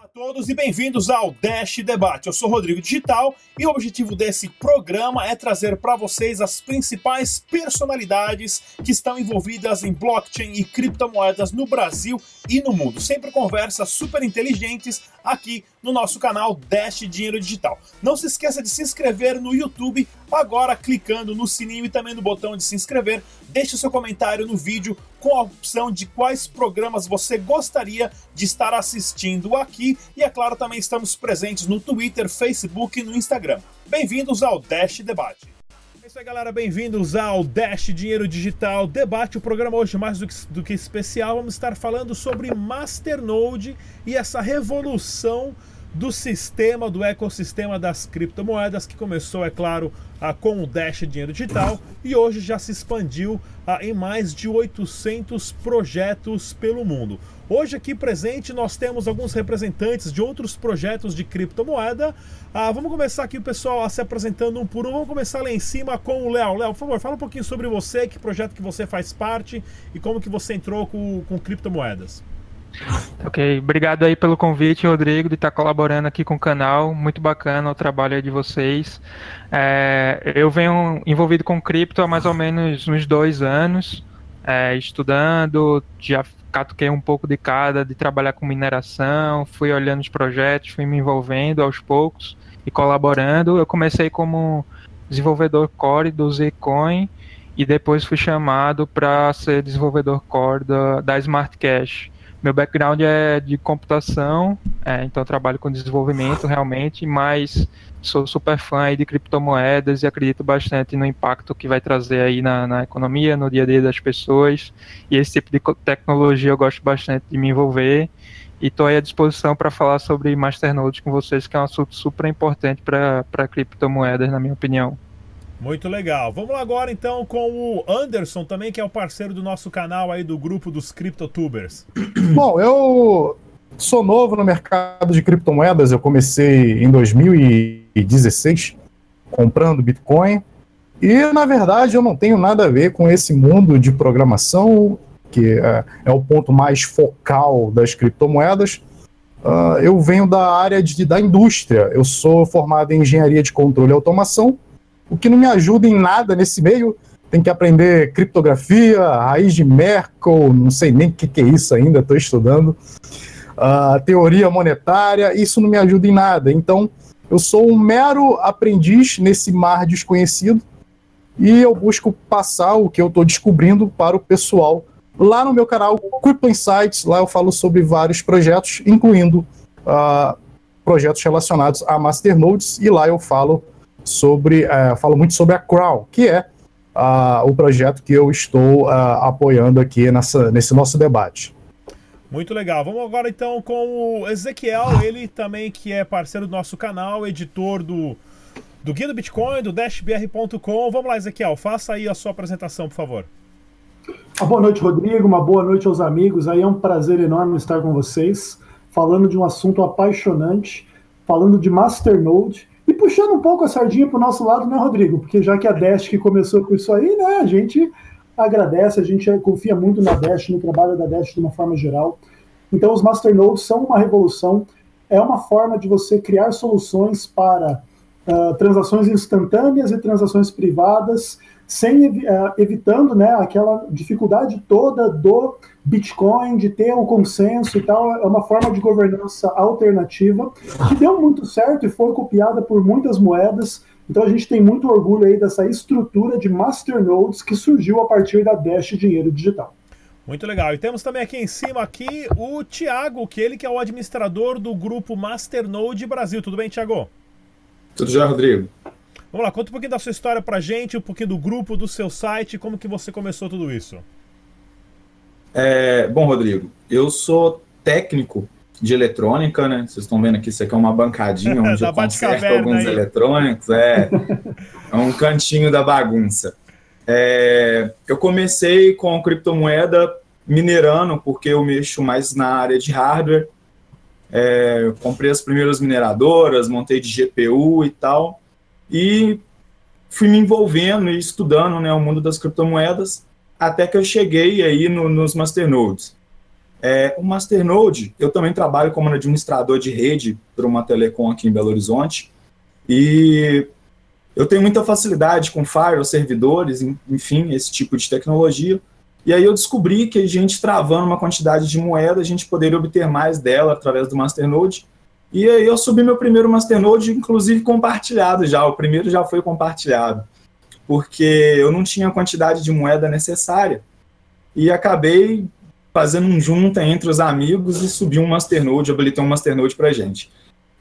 Olá a todos e bem-vindos ao Dash Debate. Eu sou Rodrigo Digital e o objetivo desse programa é trazer para vocês as principais personalidades que estão envolvidas em blockchain e criptomoedas no Brasil e no mundo. Sempre conversas super inteligentes aqui no nosso canal Dash Dinheiro Digital. Não se esqueça de se inscrever no YouTube agora clicando no sininho e também no botão de se inscrever. Deixe o seu comentário no vídeo com a opção de quais programas você gostaria de estar assistindo aqui e é claro também estamos presentes no Twitter, Facebook e no Instagram. Bem-vindos ao Dash Debate. É isso aí, galera. Bem-vindos ao Dash Dinheiro Digital Debate. O programa hoje, mais do que, do que especial, vamos estar falando sobre Masternode e essa revolução do sistema, do ecossistema das criptomoedas, que começou, é claro, com o Dash Dinheiro Digital e hoje já se expandiu em mais de 800 projetos pelo mundo. Hoje aqui presente nós temos alguns representantes de outros projetos de criptomoeda. Ah, vamos começar aqui o pessoal se apresentando um por um. Vamos começar lá em cima com o Léo. Léo, por favor, fala um pouquinho sobre você, que projeto que você faz parte e como que você entrou com, com criptomoedas. Ok, obrigado aí pelo convite, Rodrigo, de estar colaborando aqui com o canal. Muito bacana o trabalho de vocês. É, eu venho envolvido com cripto há mais ou menos uns dois anos, é, estudando, já catuquei um pouco de cada, de trabalhar com mineração, fui olhando os projetos, fui me envolvendo aos poucos e colaborando. Eu comecei como desenvolvedor core do Zcoin e depois fui chamado para ser desenvolvedor core da, da Smart Cash. Meu background é de computação, é, então trabalho com desenvolvimento realmente, mas sou super fã de criptomoedas e acredito bastante no impacto que vai trazer aí na, na economia, no dia a dia das pessoas. E esse tipo de tecnologia eu gosto bastante de me envolver. E estou à disposição para falar sobre Masternodes com vocês, que é um assunto super importante para criptomoedas, na minha opinião. Muito legal. Vamos lá agora então com o Anderson também, que é o parceiro do nosso canal aí do grupo dos CryptoTubers. Bom, eu sou novo no mercado de criptomoedas. Eu comecei em 2016 comprando Bitcoin. E na verdade eu não tenho nada a ver com esse mundo de programação, que é, é o ponto mais focal das criptomoedas. Uh, eu venho da área de, da indústria. Eu sou formado em engenharia de controle e automação o que não me ajuda em nada nesse meio. Tem que aprender criptografia, raiz de Merkle, não sei nem o que, que, é isso ainda, estou estudando. Uh, teoria monetária, isso não me ajuda em nada. Então, eu sou um mero aprendiz nesse mar desconhecido e eu busco passar o que eu estou descobrindo para o pessoal lá no meu canal Crypto Insights. Lá eu falo sobre vários projetos, incluindo uh, projetos relacionados a masternodes, e lá eu falo sobre, uh, falo muito sobre a Crown, que é uh, o projeto que eu estou uh, apoiando aqui nessa, nesse nosso debate. Muito legal. Vamos agora então com o Ezequiel, ele também que é parceiro do nosso canal, editor do, do Guia do Bitcoin, do DashBR.com. Vamos lá, Ezequiel, faça aí a sua apresentação, por favor. Uma boa noite, Rodrigo. Uma boa noite aos amigos. Aí é um prazer enorme estar com vocês, falando de um assunto apaixonante, falando de Masternode, e puxando um pouco a sardinha para o nosso lado, né, Rodrigo? Porque já que a Dash que começou com isso aí, né, a gente agradece, a gente confia muito na Dash, no trabalho da Dash de uma forma geral. Então, os masternodes são uma revolução, é uma forma de você criar soluções para uh, transações instantâneas e transações privadas, sem uh, evitando né, aquela dificuldade toda do Bitcoin, de ter o um consenso e tal, é uma forma de governança alternativa que deu muito certo e foi copiada por muitas moedas. Então a gente tem muito orgulho aí dessa estrutura de masternodes que surgiu a partir da Dash Dinheiro Digital. Muito legal. E temos também aqui em cima aqui o Thiago, que ele que é o administrador do grupo Masternode Brasil. Tudo bem, Thiago? Tudo já, Rodrigo. Vamos lá, conta um pouquinho da sua história pra gente, um pouquinho do grupo, do seu site, como que você começou tudo isso. É, bom, Rodrigo, eu sou técnico de eletrônica, né? Vocês estão vendo aqui, isso aqui é uma bancadinha onde eu conserto alguns aí. eletrônicos, é, é, um cantinho da bagunça. É, eu comecei com criptomoeda minerando, porque eu mexo mais na área de hardware. É, comprei as primeiras mineradoras, montei de GPU e tal, e fui me envolvendo e estudando né, o mundo das criptomoedas até que eu cheguei aí no, nos masternodes. É, o Masternode, eu também trabalho como administrador de rede para uma telecom aqui em Belo Horizonte, e eu tenho muita facilidade com firewall, servidores, enfim, esse tipo de tecnologia. E aí eu descobri que a gente travando uma quantidade de moeda, a gente poderia obter mais dela através do Masternode. E aí eu subi meu primeiro Masternode, inclusive compartilhado já. O primeiro já foi compartilhado, porque eu não tinha a quantidade de moeda necessária. E acabei fazendo um junta entre os amigos e subi um Masternode, habilitei um Masternode para gente.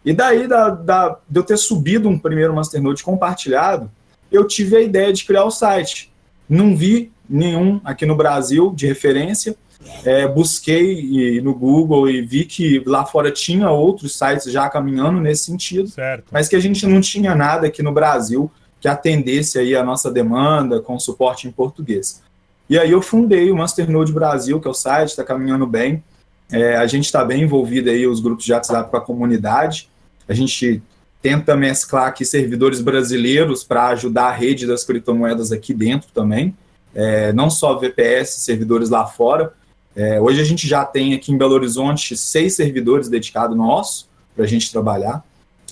E daí, da, da, de eu ter subido um primeiro Masternode compartilhado, eu tive a ideia de criar o site. Não vi nenhum aqui no Brasil de referência. É, busquei no Google e vi que lá fora tinha outros sites já caminhando nesse sentido, certo. mas que a gente não tinha nada aqui no Brasil que atendesse aí a nossa demanda com suporte em português. E aí eu fundei o Masternode Brasil, que é o site, está caminhando bem. É, a gente está bem envolvido aí, os grupos de WhatsApp com a comunidade. A gente tenta mesclar aqui servidores brasileiros para ajudar a rede das criptomoedas aqui dentro também é, não só VPS, servidores lá fora. É, hoje a gente já tem aqui em Belo Horizonte seis servidores dedicados nossos para a gente trabalhar.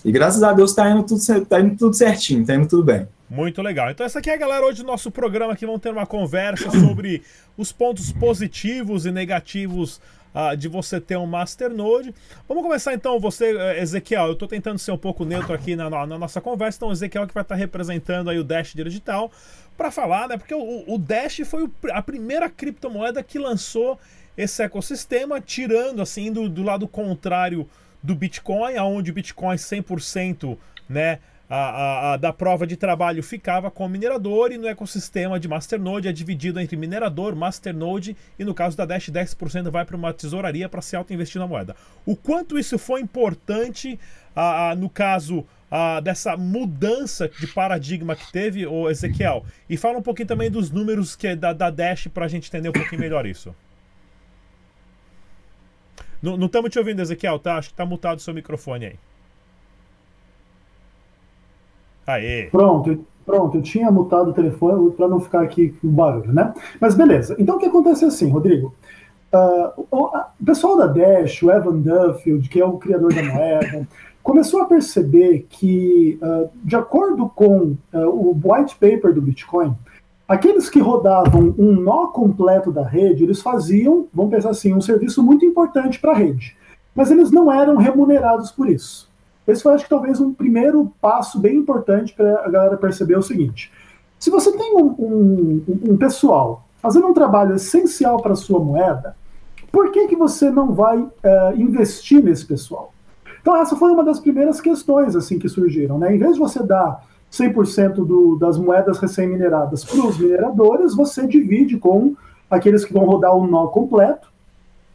E graças a Deus está indo, tudo, tá indo tudo certinho, está indo tudo bem. Muito legal. Então essa aqui é a galera hoje do nosso programa que vão ter uma conversa sobre os pontos positivos e negativos uh, de você ter um Masternode. Vamos começar então, você, eh, Ezequiel. Eu estou tentando ser um pouco neutro aqui na, na, nossa conversa, então Ezequiel que vai estar tá representando aí o Dash Digital para falar, né? Porque o, o Dash foi o, a primeira criptomoeda que lançou esse ecossistema, tirando assim do, do lado contrário do Bitcoin, aonde o Bitcoin 100%, né, a, a, a, da prova de trabalho ficava com o minerador e no ecossistema de Masternode é dividido entre minerador, Masternode e no caso da Dash 10% vai para uma tesouraria para se auto-investir na moeda. O quanto isso foi importante a, no caso dessa mudança de paradigma que teve, o Ezequiel? E fala um pouquinho também dos números que é da, da Dash para a gente entender um pouquinho melhor isso. Não estamos te ouvindo, Ezequiel, tá? Acho que tá mutado o seu microfone aí. Aê. Pronto, pronto, eu tinha mutado o telefone para não ficar aqui com barulho, né? Mas beleza. Então o que acontece assim, Rodrigo? Uh, o, o, pessoal da Dash, o Evan Duffield, que é o criador da moeda, começou a perceber que, uh, de acordo com uh, o white paper do Bitcoin, aqueles que rodavam um nó completo da rede, eles faziam, vamos pensar assim, um serviço muito importante para a rede, mas eles não eram remunerados por isso. Esse foi, acho que, talvez um primeiro passo bem importante para a galera perceber o seguinte: se você tem um, um, um pessoal fazendo um trabalho essencial para a sua moeda, por que, que você não vai uh, investir nesse pessoal? Então, essa foi uma das primeiras questões assim que surgiram. Né? Em vez de você dar 100% do, das moedas recém-mineradas para os mineradores, você divide com aqueles que vão rodar o nó completo.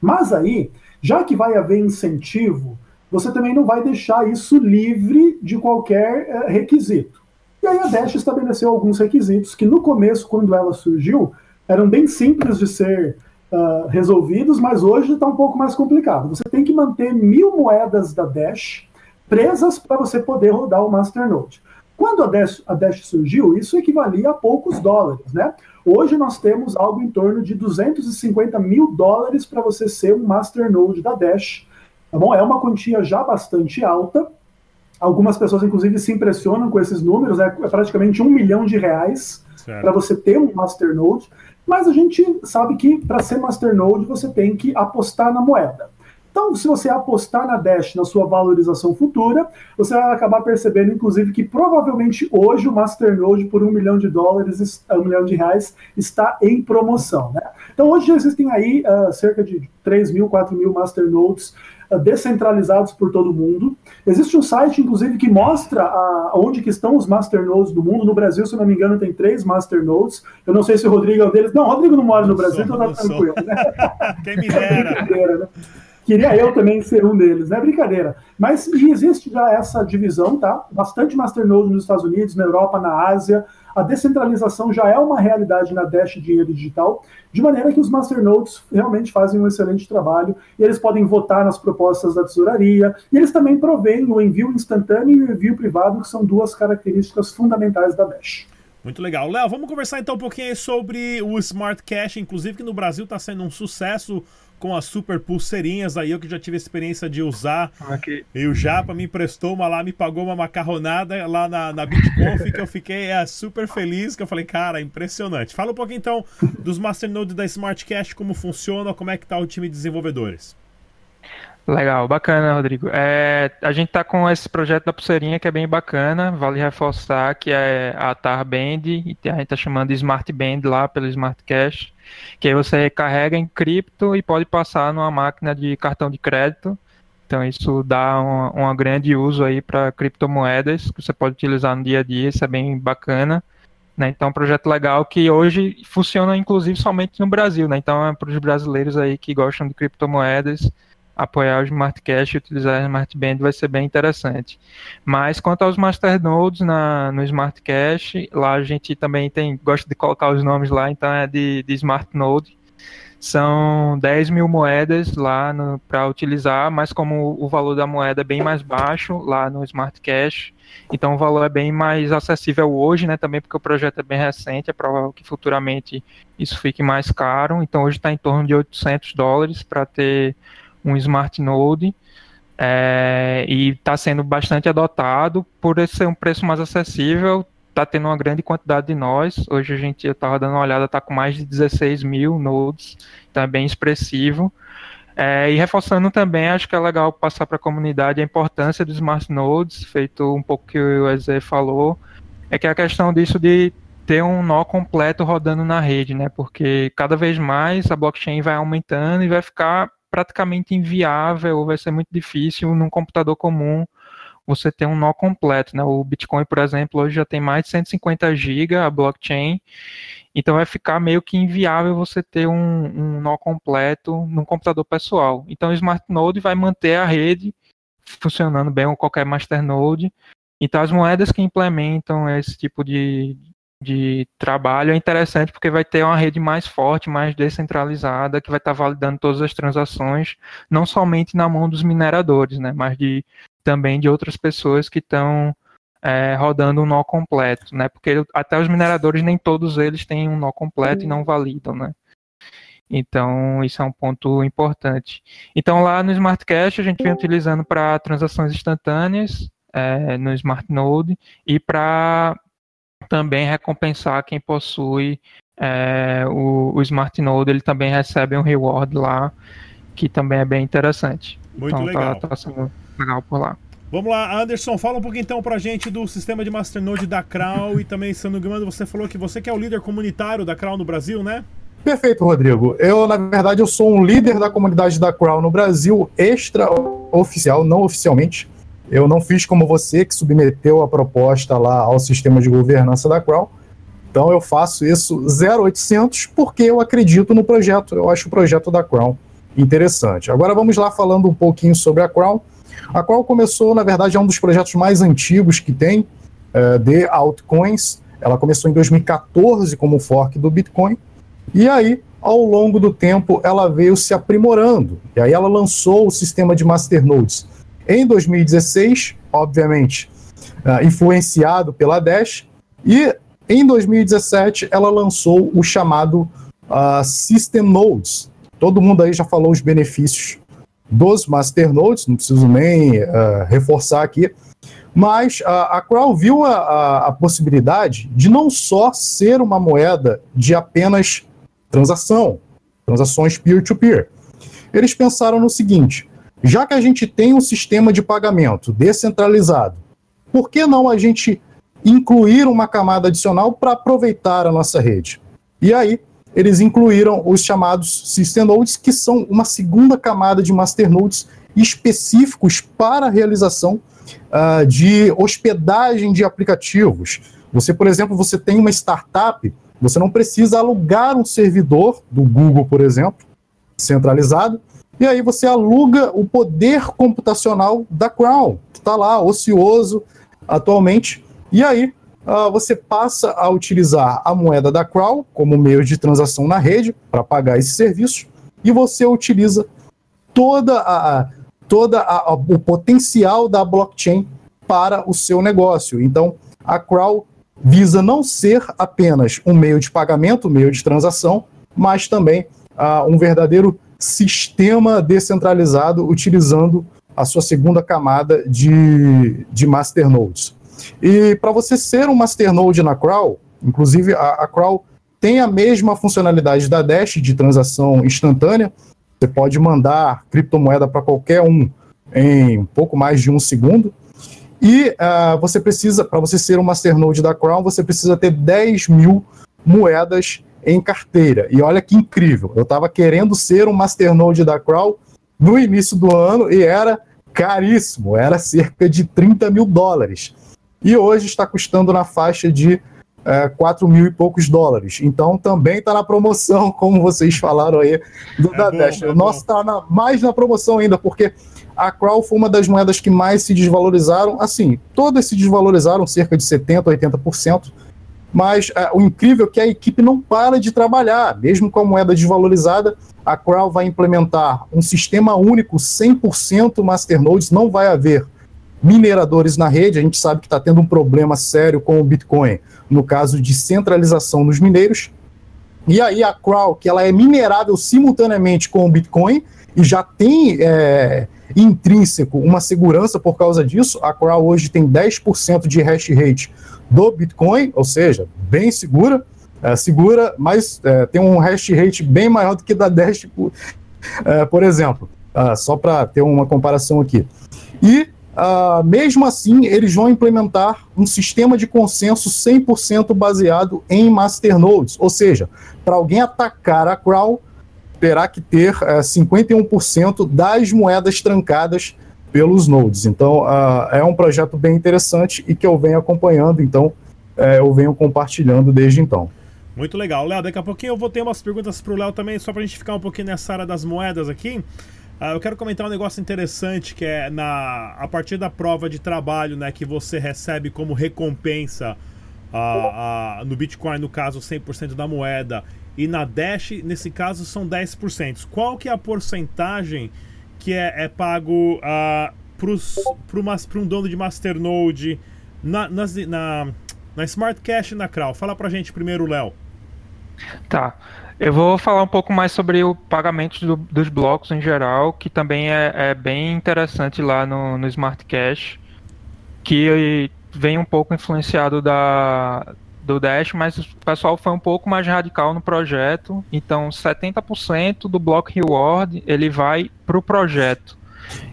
Mas aí, já que vai haver incentivo você também não vai deixar isso livre de qualquer é, requisito. E aí a Dash estabeleceu alguns requisitos que no começo, quando ela surgiu, eram bem simples de ser uh, resolvidos, mas hoje está um pouco mais complicado. Você tem que manter mil moedas da Dash presas para você poder rodar o Masternode. Quando a Dash, a Dash surgiu, isso equivalia a poucos dólares, né? Hoje nós temos algo em torno de 250 mil dólares para você ser um Masternode da Dash Tá bom? É uma quantia já bastante alta. Algumas pessoas, inclusive, se impressionam com esses números. É, é praticamente um milhão de reais para você ter um Masternode. Mas a gente sabe que para ser Masternode você tem que apostar na moeda. Então, se você apostar na Dash na sua valorização futura, você vai acabar percebendo, inclusive, que provavelmente hoje o Masternode por um milhão de dólares, um milhão de reais, está em promoção. Né? Então, hoje existem aí uh, cerca de 3 mil, 4 mil Masternodes descentralizados por todo mundo. Existe um site, inclusive, que mostra a, onde que estão os masternodes do mundo. No Brasil, se não me engano, tem três masternodes. Eu não sei se o Rodrigo é um deles. Não, o Rodrigo não mora no Brasil, então tá tranquilo. Né? Quem me dera. né? Queria eu também ser um deles, não é brincadeira. Mas existe já essa divisão, tá? Bastante masternode nos Estados Unidos, na Europa, na Ásia. A descentralização já é uma realidade na Dash Dinheiro Digital, de maneira que os masternodes realmente fazem um excelente trabalho e eles podem votar nas propostas da tesouraria e eles também provêm o envio instantâneo e o envio privado, que são duas características fundamentais da Dash. Muito legal. Léo, vamos conversar então um pouquinho sobre o Smart Cash, inclusive que no Brasil está sendo um sucesso com as super pulseirinhas aí, eu que já tive a experiência de usar. Aqui. E o Japa me emprestou uma lá, me pagou uma macarronada lá na, na BitConf, que eu fiquei é, super feliz, que eu falei, cara, impressionante. Fala um pouquinho então dos Masternodes da Smart Cash, como funciona, como é que tá o time de desenvolvedores. Legal, bacana, Rodrigo. É, a gente está com esse projeto da pulseirinha que é bem bacana. Vale reforçar que é a Tar Band e a gente está chamando de Smart Band lá pelo Smart Cash, que aí você carrega em cripto e pode passar numa máquina de cartão de crédito. Então isso dá um, um grande uso aí para criptomoedas que você pode utilizar no dia a dia. Isso é bem bacana. Né? Então é um projeto legal que hoje funciona inclusive somente no Brasil. Né? Então é para os brasileiros aí que gostam de criptomoedas apoiar o Smart Cache e utilizar o Smart Band vai ser bem interessante. Mas quanto aos masternodes na, no Smart Cache, lá a gente também tem, gosta de colocar os nomes lá, então é de, de Smart Node. São 10 mil moedas lá para utilizar, mas como o valor da moeda é bem mais baixo lá no Smart Cache, então o valor é bem mais acessível hoje, né? Também porque o projeto é bem recente, é provável que futuramente isso fique mais caro. Então hoje está em torno de 800 dólares para ter um Smart Node é, e está sendo bastante adotado por ser um preço mais acessível. Está tendo uma grande quantidade de nós. Hoje a gente, estava dando uma olhada, está com mais de 16 mil nodes, então é bem expressivo. É, e reforçando também, acho que é legal passar para a comunidade a importância dos smart nodes, feito um pouco que o Eze falou, é que a questão disso de ter um nó completo rodando na rede, né? Porque cada vez mais a blockchain vai aumentando e vai ficar praticamente inviável, ou vai ser muito difícil num computador comum você ter um nó completo, né? O Bitcoin, por exemplo, hoje já tem mais de 150 GB a blockchain, então vai ficar meio que inviável você ter um, um nó completo num computador pessoal. Então o Smart Node vai manter a rede funcionando bem com qualquer masternode. Então as moedas que implementam esse tipo de, de trabalho é interessante porque vai ter uma rede mais forte, mais descentralizada, que vai estar validando todas as transações, não somente na mão dos mineradores, né, mas de, também de outras pessoas que estão é, rodando um nó completo, né, porque até os mineradores nem todos eles têm um nó completo e não validam, né. Então, isso é um ponto importante. Então, lá no Smart Cash, a gente vem utilizando para transações instantâneas, é, no Smart Node, e para também recompensar quem possui é, o, o Smart Node, ele também recebe um reward lá, que também é bem interessante. Muito então, tá, legal. Tá, tá sendo legal por lá. Vamos lá, Anderson, fala um pouquinho então pra gente do sistema de Masternode da Crown e também, se não você falou que você que é o líder comunitário da Crown no Brasil, né? Perfeito, Rodrigo. Eu, na verdade, eu sou um líder da comunidade da Crown no Brasil, extra oficial, não oficialmente. Eu não fiz como você, que submeteu a proposta lá ao sistema de governança da Crown. Então eu faço isso 0800 porque eu acredito no projeto. Eu acho o projeto da Crown interessante. Agora vamos lá falando um pouquinho sobre a Crown. A Crown começou, na verdade, é um dos projetos mais antigos que tem uh, de altcoins. Ela começou em 2014 como fork do Bitcoin. E aí, ao longo do tempo, ela veio se aprimorando. E aí ela lançou o sistema de masternodes em 2016, obviamente, uh, influenciado pela Dash, e em 2017 ela lançou o chamado uh, System Nodes. Todo mundo aí já falou os benefícios dos Masternodes, não preciso nem uh, reforçar aqui, mas a, a Crow viu a, a, a, possibilidade de não só ser uma moeda de apenas transação, transações peer-to-peer. -peer. Eles pensaram no seguinte: já que a gente tem um sistema de pagamento descentralizado, por que não a gente incluir uma camada adicional para aproveitar a nossa rede? E aí, eles incluíram os chamados System Nodes, que são uma segunda camada de masternodes específicos para a realização uh, de hospedagem de aplicativos. Você, por exemplo, você tem uma startup, você não precisa alugar um servidor do Google, por exemplo, centralizado, e aí você aluga o poder computacional da Crown, que está lá, ocioso atualmente. E aí uh, você passa a utilizar a moeda da Crown como meio de transação na rede para pagar esse serviço. E você utiliza toda a, toda a, a, o potencial da blockchain para o seu negócio. Então, a Crow visa não ser apenas um meio de pagamento, um meio de transação, mas também uh, um verdadeiro sistema descentralizado utilizando a sua segunda camada de, de masternodes. E para você ser um masternode na Crow, inclusive a, a tem a mesma funcionalidade da Dash de transação instantânea. Você pode mandar criptomoeda para qualquer um em pouco mais de um segundo. E uh, você precisa, para você ser um masternode da Crown, você precisa ter 10 mil moedas em carteira. E olha que incrível, eu estava querendo ser um masternode da Crown no início do ano e era caríssimo, era cerca de 30 mil dólares. E hoje está custando na faixa de é, 4 mil e poucos dólares. Então também está na promoção, como vocês falaram aí, do é da Dash. É o nosso está mais na promoção ainda, porque a Crow foi uma das moedas que mais se desvalorizaram. Assim, todas se desvalorizaram cerca de 70%, 80%. Mas é, o incrível é que a equipe não para de trabalhar, mesmo com a moeda desvalorizada. A Crow vai implementar um sistema único 100% masternodes, não vai haver mineradores na rede. A gente sabe que está tendo um problema sério com o Bitcoin, no caso de centralização nos mineiros. E aí a Crow, que ela é minerável simultaneamente com o Bitcoin e já tem é, intrínseco uma segurança por causa disso. A Crow hoje tem 10% de hash rate do Bitcoin, ou seja, bem segura. É, segura, mas é, tem um hash rate bem maior do que da Dash, por, é, por exemplo. Uh, só para ter uma comparação aqui. E Uh, mesmo assim, eles vão implementar um sistema de consenso 100% baseado em masternodes. Ou seja, para alguém atacar a Crow, terá que ter uh, eh, 51% das moedas trancadas pelos nodes. Então, uh, é um projeto bem interessante e que eu venho acompanhando, então, uh, eu venho compartilhando desde então. Muito legal. Léo, daqui a pouquinho eu vou ter umas perguntas para o Léo também, só para a gente ficar um pouquinho nessa área das moedas aqui. Uh, eu quero comentar um negócio interessante que é na a partir da prova de trabalho, né, que você recebe como recompensa uh, uh, no Bitcoin, no caso 100% da moeda, e na Dash, nesse caso, são 10%. Qual que é a porcentagem que é, é pago uh, para um dono de Masternode na, nas, na, na Smart Cash e na Crow? Fala pra gente primeiro, Léo. Tá. Eu vou falar um pouco mais sobre o pagamento do, dos blocos em geral, que também é, é, bem interessante lá no, no Smart Cash, que vem um pouco influenciado da, do Dash, mas o pessoal foi um pouco mais radical no projeto. Então, 70% do bloco reward ele vai para o projeto.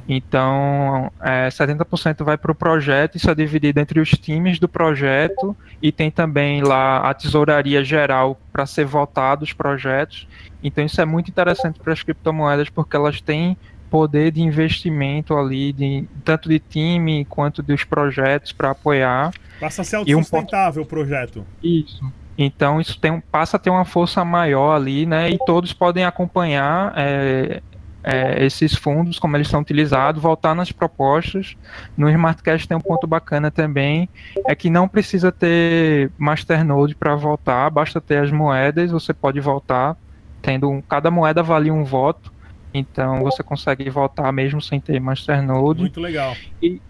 Então, é, 70% vai para o projeto, isso é dividido entre os times do projeto e tem também lá a tesouraria geral para ser votado os projetos. Então, isso é muito interessante para as criptomoedas porque elas têm poder de investimento ali, de, tanto de time quanto dos projetos para apoiar. Passa a ser autossustentável um... o projeto. Isso. Então isso tem, passa a ter uma força maior ali, né? E todos podem acompanhar é, é, esses fundos, como eles são utilizados, voltar nas propostas. No Smartcast tem um ponto bacana também, é que não precisa ter masternode para votar, basta ter as moedas, você pode votar, tendo um, cada moeda vale um voto, então você consegue votar mesmo sem ter masternode. Muito legal. E,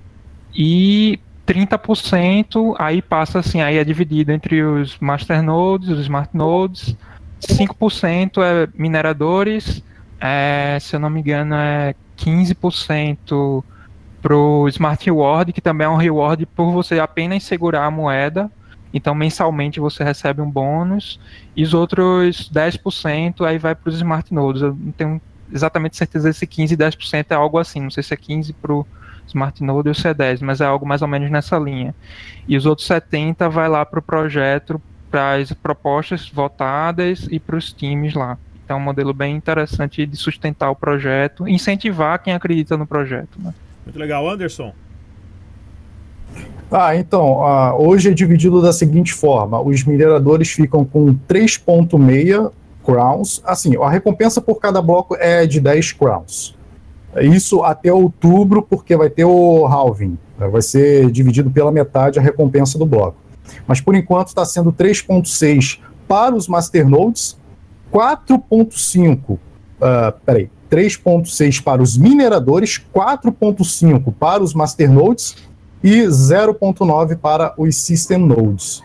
e 30% aí passa assim, aí é dividido entre os masternodes, os smartnodes, 5% é mineradores, é, se eu não me engano, é 15% para o Smart Reward, que também é um reward por você apenas segurar a moeda. Então, mensalmente você recebe um bônus. E os outros 10% aí vai para os Smart Nodes. Eu não tenho exatamente certeza se 15% e 10% é algo assim. Não sei se é 15% para o Smart Node ou se é 10%, mas é algo mais ou menos nessa linha. E os outros 70% vai lá para o projeto, para as propostas votadas e para os times lá. Então, é um modelo bem interessante de sustentar o projeto, incentivar quem acredita no projeto. Né? Muito legal, Anderson. Ah, então, uh, hoje é dividido da seguinte forma: os mineradores ficam com 3,6 crowns. Assim, a recompensa por cada bloco é de 10 crowns. Isso até outubro, porque vai ter o halving. Vai ser dividido pela metade a recompensa do bloco. Mas por enquanto está sendo 3,6 para os masternodes 4.5, uh, ah, peraí, 3.6 para os mineradores, 4.5 para os masternodes e 0.9 para os system nodes.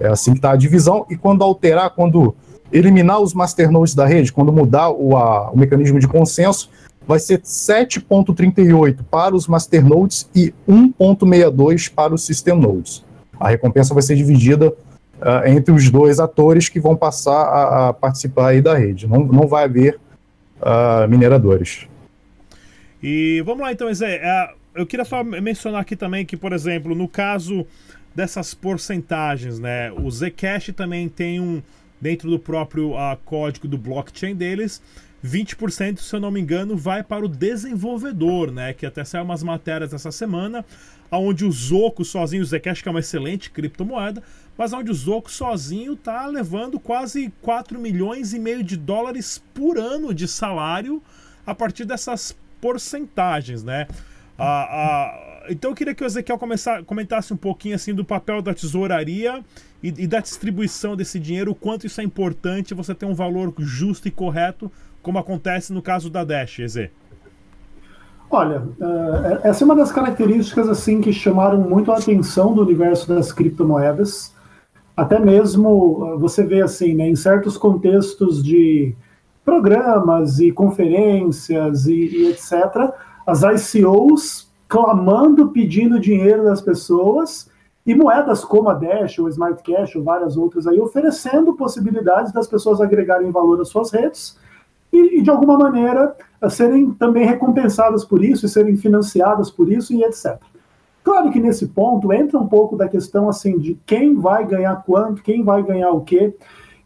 É assim que está a divisão. E quando alterar, quando eliminar os masternodes da rede, quando mudar o, a, o mecanismo de consenso, vai ser 7.38 para os masternodes e 1.62 para os system nodes. A recompensa vai ser dividida uh, entre os dois atores que vão passar a, a participar aí da rede. Não, não vai haver uh, mineradores. E vamos lá então, Zé. Uh, eu queria só mencionar aqui também que, por exemplo, no caso dessas porcentagens, né? O Zcash também tem um dentro do próprio uh, código do blockchain deles. 20%, se eu não me engano, vai para o desenvolvedor, né? Que até saiu umas matérias essa semana, onde o Zoco sozinho, o Zcash que é uma excelente criptomoeda, mas onde o Zoco sozinho tá levando quase 4 milhões e meio de dólares por ano de salário a partir dessas porcentagens, né? Ah, ah, então eu queria que o Ezequiel comentasse um pouquinho assim do papel da tesouraria e, e, da distribuição desse dinheiro, o quanto isso é importante você ter um valor justo e correto, como acontece no caso da Dash, Eze. Olha, uh, essa é uma das características assim que chamaram muito a atenção do universo das criptomoedas. Até mesmo uh, você vê assim, né, em certos contextos de programas e conferências e, e etc as ICOs clamando, pedindo dinheiro das pessoas e moedas como a Dash, ou Smart Cash, ou várias outras aí, oferecendo possibilidades das pessoas agregarem valor às suas redes e, e de alguma maneira, serem também recompensadas por isso e serem financiadas por isso e etc. Claro que nesse ponto entra um pouco da questão assim de quem vai ganhar quanto, quem vai ganhar o quê.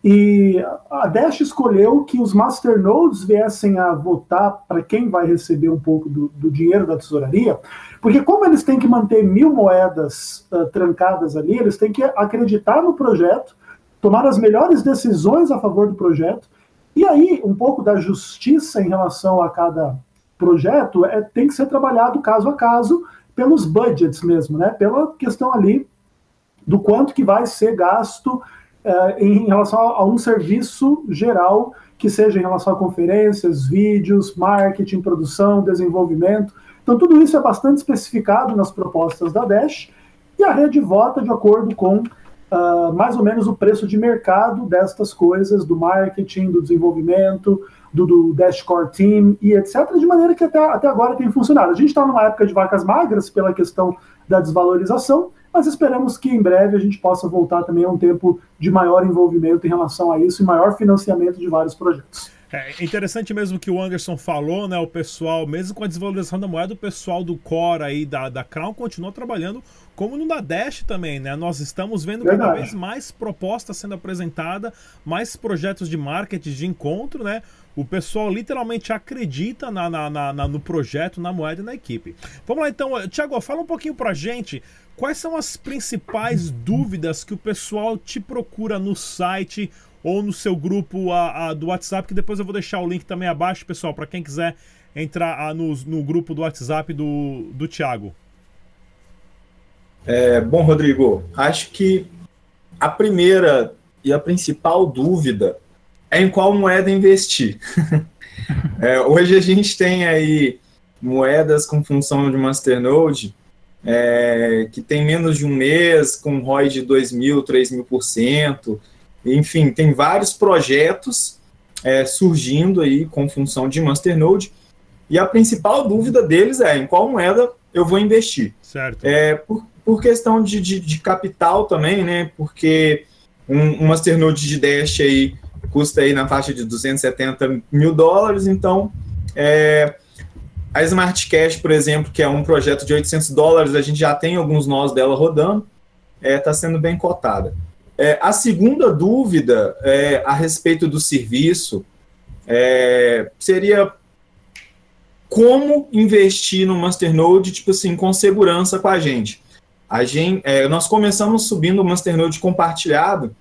E a Dash escolheu que os masternodes viessem a votar para quem vai receber um pouco do, do, dinheiro da tesouraria, porque como eles têm que manter mil moedas uh, trancadas ali, eles têm que acreditar no projeto, tomar as melhores decisões a favor do projeto, e aí um pouco da justiça em relação a cada projeto é, tem que ser trabalhado caso a caso pelos budgets mesmo, né? Pela questão ali do quanto que vai ser gasto uh, em relação a, a, um serviço geral que seja em relação a conferências, vídeos, marketing, produção, desenvolvimento. Então, tudo isso é bastante especificado nas propostas da Dash e a rede vota de acordo com uh, mais ou menos o preço de mercado destas coisas, do marketing, do desenvolvimento, do, do Dash Core Team e etc., de maneira que até, até agora tem funcionado. A gente está numa época de vacas magras pela questão da desvalorização, mas esperamos que em breve a gente possa voltar também a um tempo de maior envolvimento em relação a isso e maior financiamento de vários projetos. É interessante mesmo que o Anderson falou, né? O pessoal, mesmo com a desvalorização da moeda, o pessoal do Core aí da, da Crown continua trabalhando como no da Dash também, né? Nós estamos vendo Verdade. cada vez mais propostas sendo apresentadas, mais projetos de marketing, de encontro, né? O pessoal literalmente acredita na, na, na, no projeto, na moeda e na equipe. Vamos lá então, Tiago, fala um pouquinho pra gente quais são as principais dúvidas que o pessoal te procura no site ou no seu grupo a, a, do WhatsApp, que depois eu vou deixar o link também abaixo, pessoal, para quem quiser entrar a, no, no grupo do WhatsApp do, do Thiago. É, bom, Rodrigo, acho que a primeira e a principal dúvida é em qual moeda investir. é, hoje a gente tem aí moedas com função de masternode é, que tem menos de um mês, com ROI de 2 mil, 3 mil por cento, enfim, tem vários projetos é, surgindo aí com função de Masternode. E a principal dúvida deles é em qual moeda eu vou investir. Certo. É, por, por questão de, de, de capital também, né? Porque um, um Masternode de Dash aí custa aí na faixa de 270 mil dólares, então é, a Smart Cash, por exemplo, que é um projeto de 800 dólares, a gente já tem alguns nós dela rodando, está é, tá sendo bem cotada. É, a segunda dúvida é, a respeito do serviço é, seria como investir no Masternode, tipo assim, com segurança com a gente. A gente é, nós começamos subindo o Masternode compartilhado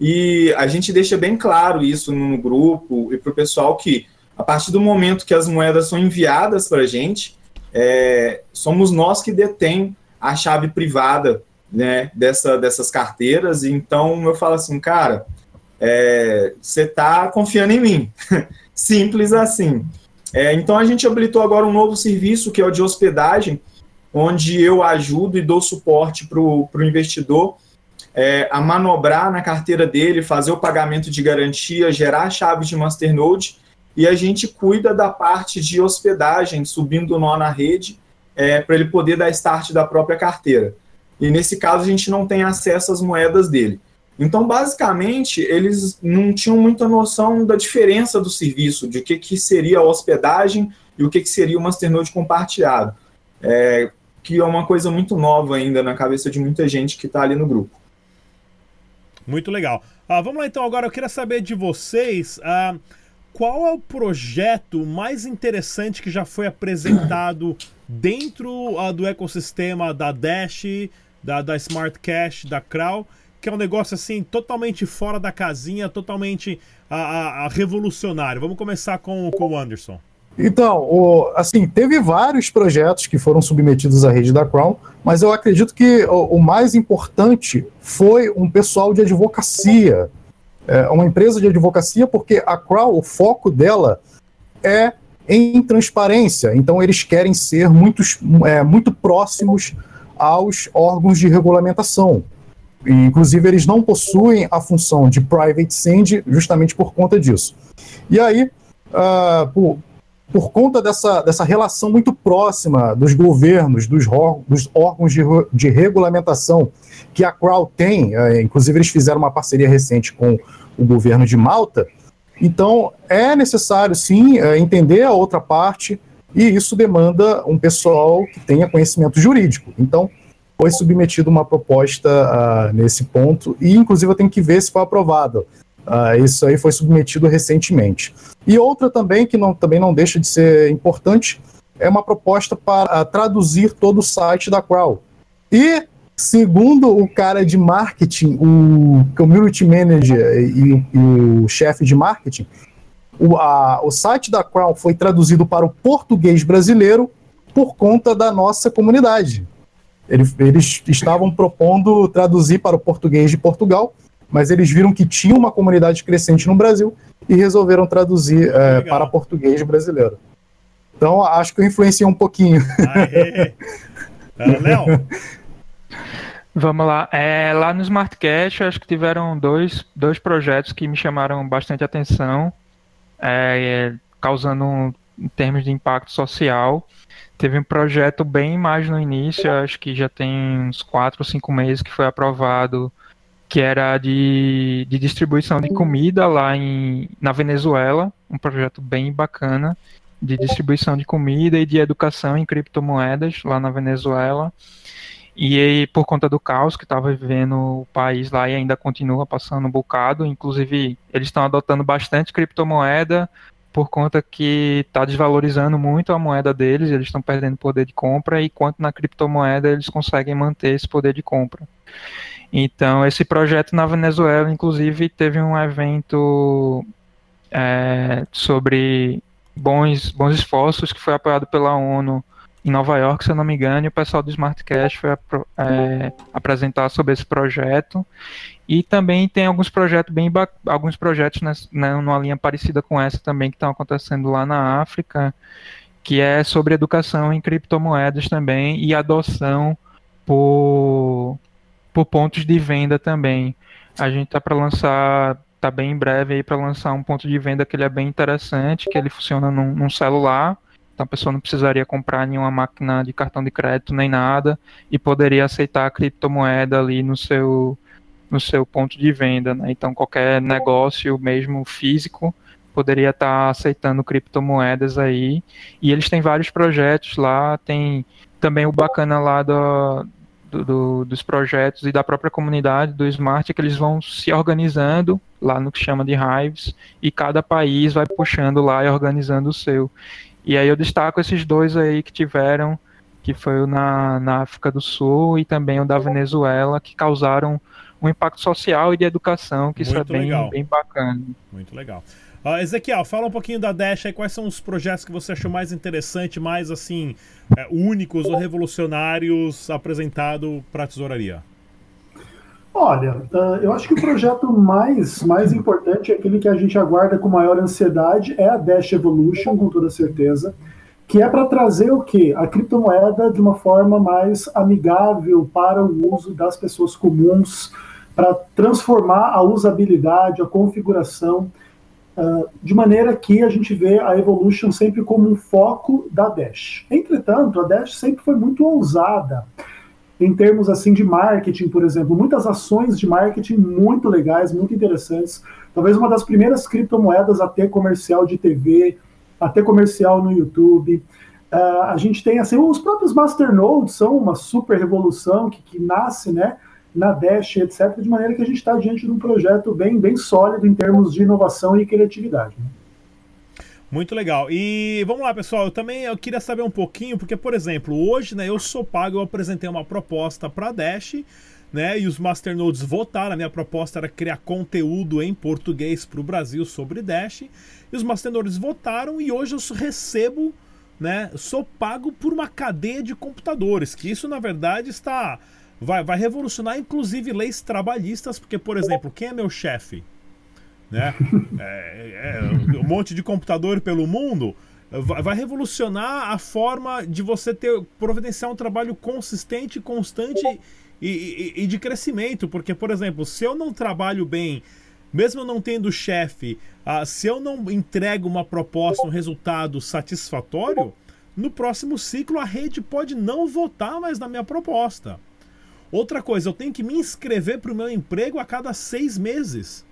e a gente deixa bem claro isso no grupo e para o pessoal que a partir do momento que as moedas são enviadas para a gente, é, somos nós que detém a chave privada né, dessa, dessas carteiras. Então eu falo assim, cara, é, você é, está confiando em mim. Simples assim. É, então a gente habilitou agora um novo serviço que é o de hospedagem, onde eu ajudo e dou suporte para o investidor é, a manobrar na carteira dele, fazer o pagamento de garantia, gerar a chave de Masternode, e a gente cuida da parte de hospedagem, subindo o nó na rede, é, para ele poder dar start da própria carteira. E nesse caso a gente não tem acesso às moedas dele. Então, basicamente, eles não tinham muita noção da diferença do serviço, de o que, que seria a hospedagem e o que, que seria o Masternode compartilhado. É, que é uma coisa muito nova ainda na cabeça de muita gente que está ali no grupo. Muito legal. Ah, vamos lá então, agora eu queria saber de vocês ah, qual é o projeto mais interessante que já foi apresentado dentro ah, do ecossistema da Dash, da, da Smart Cash, da Crow, que é um negócio assim totalmente fora da casinha, totalmente a, a, a revolucionário. Vamos começar com, com o Anderson. Então, o, assim, teve vários projetos que foram submetidos à rede da Crown, mas eu acredito que o, o mais importante foi um pessoal de advocacia, é, uma empresa de advocacia, porque a Crown, o foco dela é em transparência, então eles querem ser muito, é, muito próximos aos órgãos de regulamentação. E, inclusive, eles não possuem a função de private send justamente por conta disso. E aí, uh, por, por conta dessa, dessa relação muito próxima dos governos, dos, dos órgãos de, de, regulamentação que a CRAW tem, é, inclusive eles fizeram uma parceria recente com o governo de Malta, então é necessário sim é, entender a outra parte e isso demanda um pessoal que tenha conhecimento jurídico. Então foi submetida uma proposta uh, nesse ponto e inclusive eu tenho que ver se foi aprovada. Uh, isso aí foi submetido recentemente. E outra também, que não, também não deixa de ser importante, é uma proposta para uh, traduzir todo o site da Crow. E, segundo o cara de marketing, o community manager e, e o chefe de marketing, o, a, o site da Crow foi traduzido para o português brasileiro por conta da nossa comunidade. Eles, eles estavam propondo traduzir para o português de Portugal mas eles viram que tinha uma comunidade crescente no Brasil e resolveram traduzir é, para português brasileiro. Então, acho que eu influenciei um pouquinho. Léo? Vamos lá. É, lá no Smartcast, acho que tiveram dois, dois projetos que me chamaram bastante atenção, é, causando um, em termos de impacto social. Teve um projeto bem mais no início, acho que já tem uns quatro ou cinco meses que foi aprovado que era de, de distribuição de comida lá em, na Venezuela, um projeto bem bacana de distribuição de comida e de educação em criptomoedas lá na Venezuela. E aí, por conta do caos que estava vivendo o país lá e ainda continua passando um bocado, inclusive eles estão adotando bastante criptomoeda por conta que está desvalorizando muito a moeda deles, eles estão perdendo poder de compra, e quanto na criptomoeda eles conseguem manter esse poder de compra. Então, esse projeto na Venezuela, inclusive, teve um evento é, sobre bons, bons esforços que foi apoiado pela ONU em Nova York, se eu não me engano, e o pessoal do SmartCast foi é, apresentar sobre esse projeto. E também tem alguns projetos bem alguns projetos né, numa linha parecida com essa também que estão acontecendo lá na África, que é sobre educação em criptomoedas também e adoção por por pontos de venda também. A gente tá para lançar, tá bem em breve aí para lançar um ponto de venda que ele é bem interessante, que ele funciona num, num celular. Então a pessoa não precisaria comprar nenhuma máquina de cartão de crédito nem nada e poderia aceitar a criptomoeda ali no seu no seu ponto de venda, né? Então qualquer negócio mesmo físico poderia estar tá aceitando criptomoedas aí. E eles têm vários projetos lá, tem também o bacana lá do, do, do, dos projetos e da própria comunidade do Smart é que eles vão se organizando lá no que chama de Hives e cada país vai puxando lá e organizando o seu. E aí eu destaco esses dois aí que tiveram, que foi o na, na África do Sul e também o da Venezuela, que causaram um impacto social e de educação, que Muito isso é bem, bem bacana. Muito legal. Uh, Ezequiel, fala um pouquinho da Dash aí, quais são os projetos que você achou mais interessante, mais assim, é, únicos ou revolucionários apresentado para a tesouraria? Olha, uh, eu acho que o projeto mais, mais importante, aquele que a gente aguarda com maior ansiedade, é a Dash Evolution, com toda certeza, que é para trazer o quê? A criptomoeda de uma forma mais amigável para o uso das pessoas comuns, para transformar a usabilidade, a configuração, uh, de maneira que a gente vê a Evolution sempre como um foco da Dash. Entretanto, a Dash sempre foi muito ousada em termos assim de marketing, por exemplo, muitas ações de marketing muito legais, muito interessantes. Talvez uma das primeiras criptomoedas a ter comercial de TV, a ter comercial no YouTube. Uh, a gente tem assim, os próprios masternodes são uma super revolução que, que nasce, né? na Dash, etc., de maneira que a gente está diante de um projeto bem, bem sólido em termos de inovação e criatividade. Né? Muito legal. E vamos lá, pessoal. Eu também eu queria saber um pouquinho, porque, por exemplo, hoje, né, eu sou pago, eu apresentei uma proposta para Dash, né, e os masternodes votaram. A minha proposta era criar conteúdo em português para o Brasil sobre Dash, e os masternodes votaram, e hoje eu recebo, né, sou pago por uma cadeia de computadores, que isso, na verdade, está vai, vai revolucionar inclusive leis trabalhistas, porque, por exemplo, quem é meu chefe? Né? É, é, um monte de computador pelo mundo vai, revolucionar a forma de você ter providenciar um trabalho consistente, constante e, e, e de crescimento. Porque, por exemplo, se eu não trabalho bem mesmo não tendo chefe, ah, se eu não entrego uma proposta, um resultado satisfatório, no próximo ciclo a rede pode não votar mais na minha proposta. Outra coisa, eu tenho que me inscrever para o meu emprego a cada seis meses.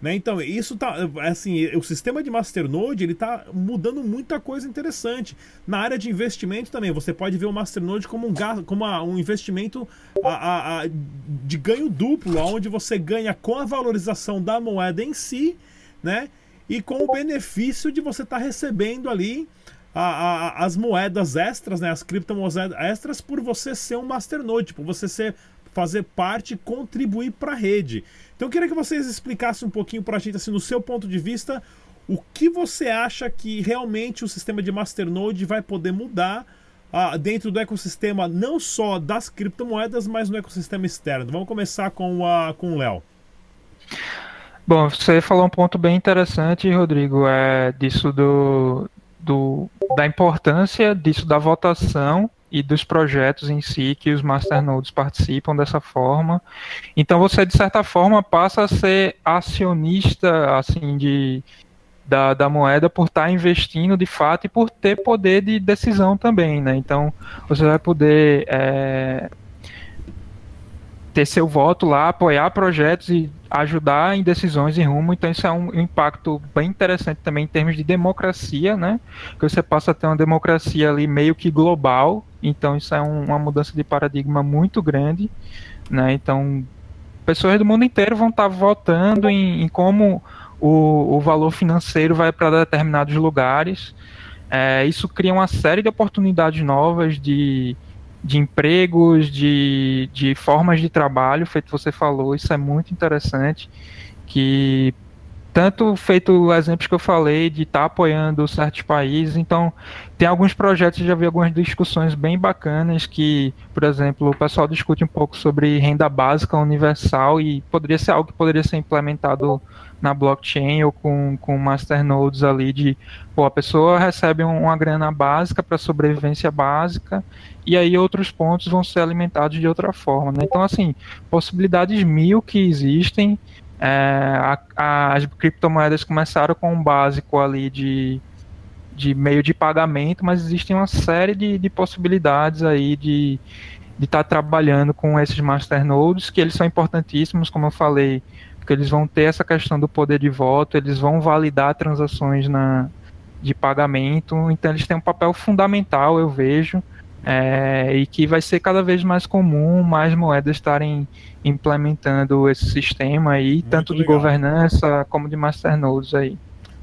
Né? Então, isso tá. Assim, o sistema de Masternode ele tá mudando muita coisa interessante. Na área de investimento também, você pode ver o Masternode como um, como um investimento a, a, a, de ganho duplo, onde você ganha com a valorização da moeda em si, né? E com o benefício de você estar tá recebendo ali a, a, as moedas extras, né, as criptomoedas extras, por você ser um masternode, por você ser fazer parte contribuir para a rede. Então eu queria que vocês explicassem um pouquinho para a gente, assim, no seu ponto de vista, o que você acha que realmente o sistema de masternode vai poder mudar uh, dentro do ecossistema, não só das criptomoedas, mas no ecossistema externo. Vamos começar com, a, com o Léo. Bom, você falou um ponto bem interessante, Rodrigo, é disso do, do, da importância disso da votação e dos projetos em si que os masternodes participam dessa forma. Então você de certa forma passa a ser acionista assim de da, da moeda por estar investindo de fato e por ter poder de decisão também, né? Então você vai poder é, ter seu voto lá, apoiar projetos e ajudar em decisões e rumo. Então isso é um impacto bem interessante também em termos de democracia, né? Que você passa a ter uma democracia ali meio que global. Então isso é um, uma mudança de paradigma muito grande, né? Então pessoas do mundo inteiro vão estar votando em, em como o, o valor financeiro vai para determinados lugares. É, isso cria uma série de oportunidades novas de de empregos, de, de formas de trabalho, feito você falou, isso é muito interessante, que tanto feito exemplos que eu falei de estar tá apoiando certos países, então tem alguns projetos, já vi algumas discussões bem bacanas que, por exemplo, o pessoal discute um pouco sobre renda básica universal e poderia ser algo que poderia ser implementado na blockchain ou com, com masternodes ali de, pô, a pessoa recebe uma grana básica para sobrevivência básica e aí outros pontos vão ser alimentados de outra forma, né? Então, assim, possibilidades mil que existem, é, a, a, as criptomoedas começaram com um básico ali de, de meio de pagamento, mas existem uma série de, de possibilidades aí de de estar tá trabalhando com esses masternodes, que eles são importantíssimos, como eu falei, porque eles vão ter essa questão do poder de voto, eles vão validar transações na, de pagamento, então eles têm um papel fundamental, eu vejo, é, e que vai ser cada vez mais comum mais moedas estarem implementando esse sistema aí, Muito tanto legal. de governança como de masternodes aí.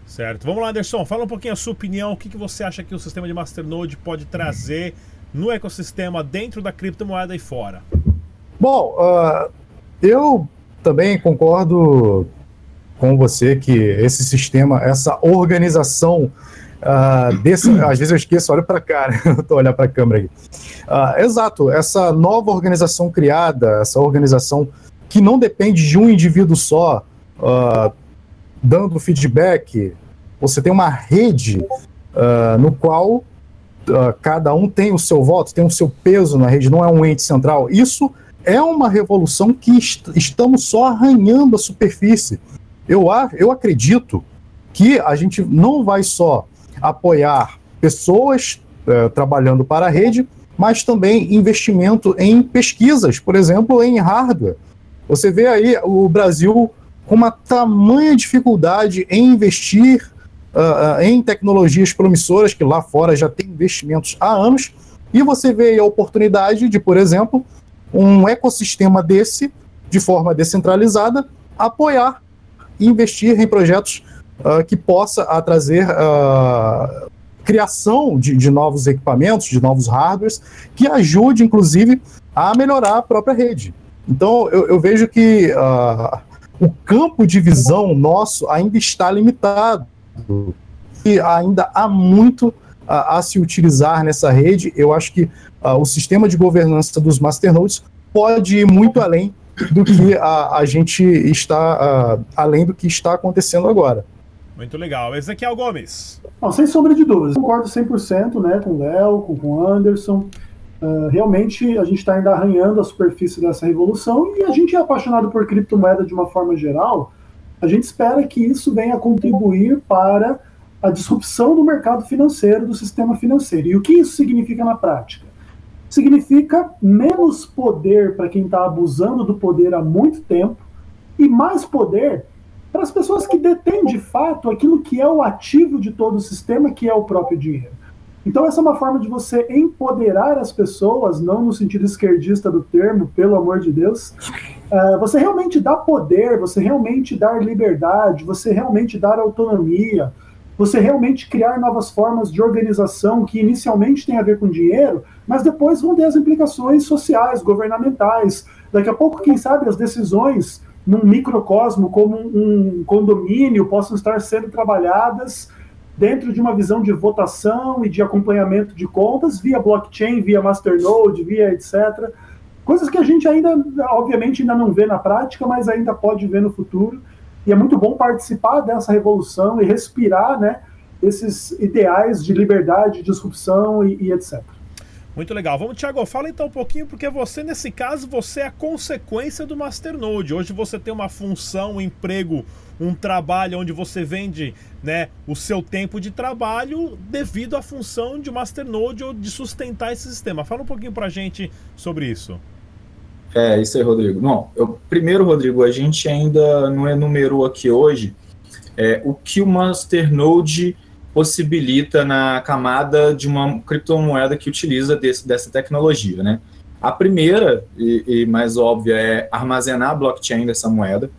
Certo. Vamos lá, Anderson, fala um pouquinho a sua opinião, o que, que você acha que o sistema de masternode pode trazer no ecossistema dentro da criptomoeda e fora? Bom, uh, eu também concordo com você que esse sistema, essa organização uh, desse, às vezes eu esqueço, olha para cá, né? eu tô olhando para a câmera aqui. Uh, exato, essa nova organização criada, essa organização que não depende de um indivíduo só, uh, dando feedback, você tem uma rede no qual cada um tem o seu voto, tem o seu peso na rede, não é um ente central. Isso é uma revolução que est estamos só arranhando a superfície. Eu, eu acredito que a gente não vai só apoiar pessoas é, trabalhando para a rede, mas também investimento em pesquisas, por exemplo, em hardware. Você vê aí o Brasil com uma tamanha dificuldade em investir uh, em tecnologias promissoras, que lá fora já tem investimentos há anos, e você vê a oportunidade de, por exemplo, um ecossistema desse, de forma descentralizada, apoiar e investir em projetos uh, que possa trazer criação de, de, novos equipamentos, de novos hardwares, que ajude, inclusive, a melhorar a própria rede. Então, eu, eu vejo que uh, o campo de visão nosso ainda está limitado. E ainda há muito a, a se utilizar nessa rede. Eu acho que uh, o sistema de governança dos masternodes pode ir muito além do que a, a gente está, uh, além do que está acontecendo agora. Muito legal. Ezequiel Gomes. Não, sem sombra de dúvidas. Concordo 100% né, com o Léo, com, com o Anderson. Uh, realmente a gente está ainda arranhando a superfície dessa revolução e a gente é apaixonado por criptomoeda de uma forma geral. A gente espera que isso venha a contribuir para a disrupção do mercado financeiro, do sistema financeiro. E o que isso significa na prática? Significa menos poder para quem está abusando do poder há muito tempo e mais poder para as pessoas que detêm de fato aquilo que é o ativo de todo o sistema, que é o próprio dinheiro. Então, essa é uma forma de você empoderar as pessoas, não no sentido esquerdista do termo, pelo amor de Deus. Uh, você realmente dá poder, você realmente dar liberdade, você realmente dar autonomia, você realmente criar novas formas de organização que inicialmente tem a ver com dinheiro, mas depois vão ter as implicações sociais, governamentais. Daqui a pouco, quem sabe, as decisões num microcosmo como um condomínio possam estar sendo trabalhadas dentro de uma visão de votação e de acompanhamento de contas via blockchain, via masternode, via etc. Coisas que a gente ainda, obviamente, ainda não vê na prática, mas ainda pode ver no futuro. E é muito bom participar dessa revolução e respirar né, esses ideais de liberdade, disrupção e, e etc. Muito legal. Vamos, Thiago, fala então um pouquinho, porque você, nesse caso, você é a consequência do Masternode. Hoje você tem uma função, um emprego, um trabalho onde você vende né, o seu tempo de trabalho devido à função de Masternode ou de sustentar esse sistema. Fala um pouquinho pra gente sobre isso. É, isso aí, Rodrigo. Bom, eu, primeiro, Rodrigo, a gente ainda não enumerou aqui hoje é, o que o Masternode possibilita na camada de uma criptomoeda que utiliza desse, dessa tecnologia, né? A primeira e, e, mais óbvia é armazenar a blockchain dessa moeda,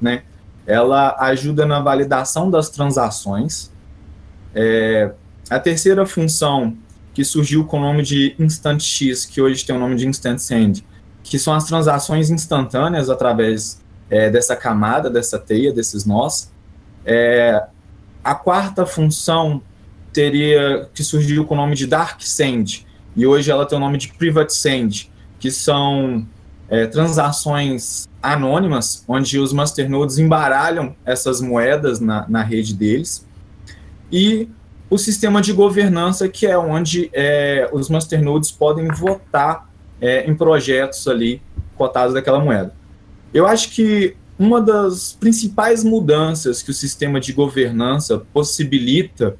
né? Ela ajuda na validação das transações. É, a terceira função que surgiu com o nome de Instant X, que hoje tem o nome de Instant Send, que são as transações instantâneas através é, dessa camada, dessa teia, desses nós. É, a quarta função teria que surgiu com o nome de Dark Send, e hoje ela tem o nome de Private Send, que são é, transações anônimas, onde os masternodes embaralham essas moedas na, na rede deles. E o sistema de governança, que é onde é, os masternodes podem votar é, em projetos ali cotados daquela moeda. Eu acho que uma das principais mudanças que o sistema de governança possibilita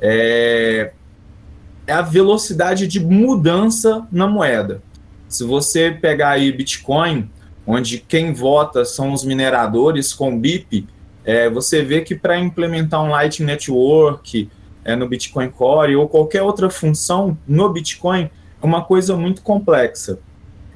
é, é a velocidade de mudança na moeda. Se você pegar aí Bitcoin, onde quem vota são os mineradores com BIP, é, você vê que para implementar um Lightning Network é, no Bitcoin Core ou qualquer outra função no Bitcoin uma coisa muito complexa.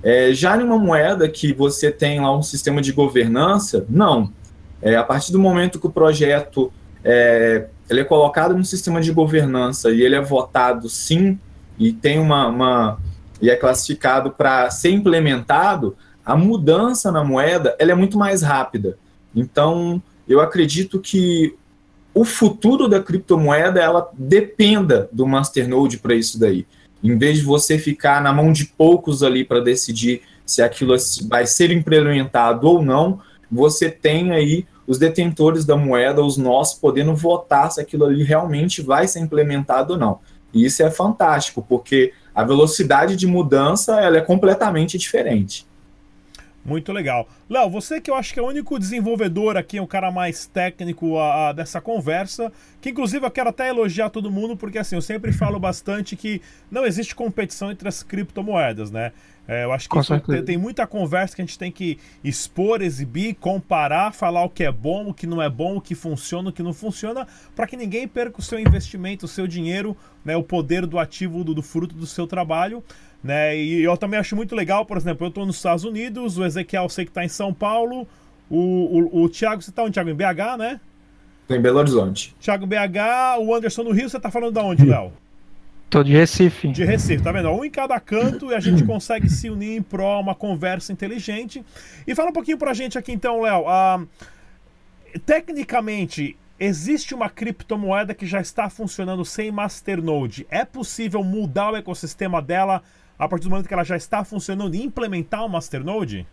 É, já numa moeda que você tem lá um sistema de governança, não. É, a partir do momento que o projeto é, ele é colocado no sistema de governança e ele é votado sim e tem uma, uma e é classificado para ser implementado, a mudança na moeda ela é muito mais rápida. Então, eu acredito que o futuro da criptomoeda ela dependa do masternode para isso daí. Em vez de você ficar na mão de poucos ali para decidir se aquilo vai ser implementado ou não, você tem aí os detentores da moeda, os nós, podendo votar se aquilo ali realmente vai ser implementado ou não. E isso é fantástico, porque a velocidade de mudança ela é completamente diferente. Muito legal. Léo, você que eu acho que é o único desenvolvedor aqui, o cara mais técnico a, a, dessa conversa, que inclusive eu quero até elogiar todo mundo, porque assim, eu sempre falo bastante que não existe competição entre as criptomoedas, né? É, eu acho que tem, tem, muita conversa que a gente tem que expor, exibir, comparar, falar o que é bom, o que não é bom, o que funciona, o que não funciona, para que ninguém perca o seu investimento, o seu dinheiro, né, o poder do ativo, do, do fruto do seu trabalho. Né? E eu também acho muito legal, por exemplo, eu estou nos Estados Unidos, o Ezequiel sei que está em São Paulo, o, o, o Thiago, você está onde, Thiago? Em BH, né? Em Belo Horizonte. Thiago BH, o Anderson no Rio, você está falando de onde, Léo? Tô de Recife. De Recife, tá vendo? Um em cada canto e a gente consegue se unir em prol uma conversa inteligente. E fala um pouquinho pra gente aqui então, Léo. Uh, tecnicamente, existe uma criptomoeda que já está funcionando sem Masternode. É possível mudar o ecossistema dela a partir do momento que ela já está funcionando e implementar o Masternode?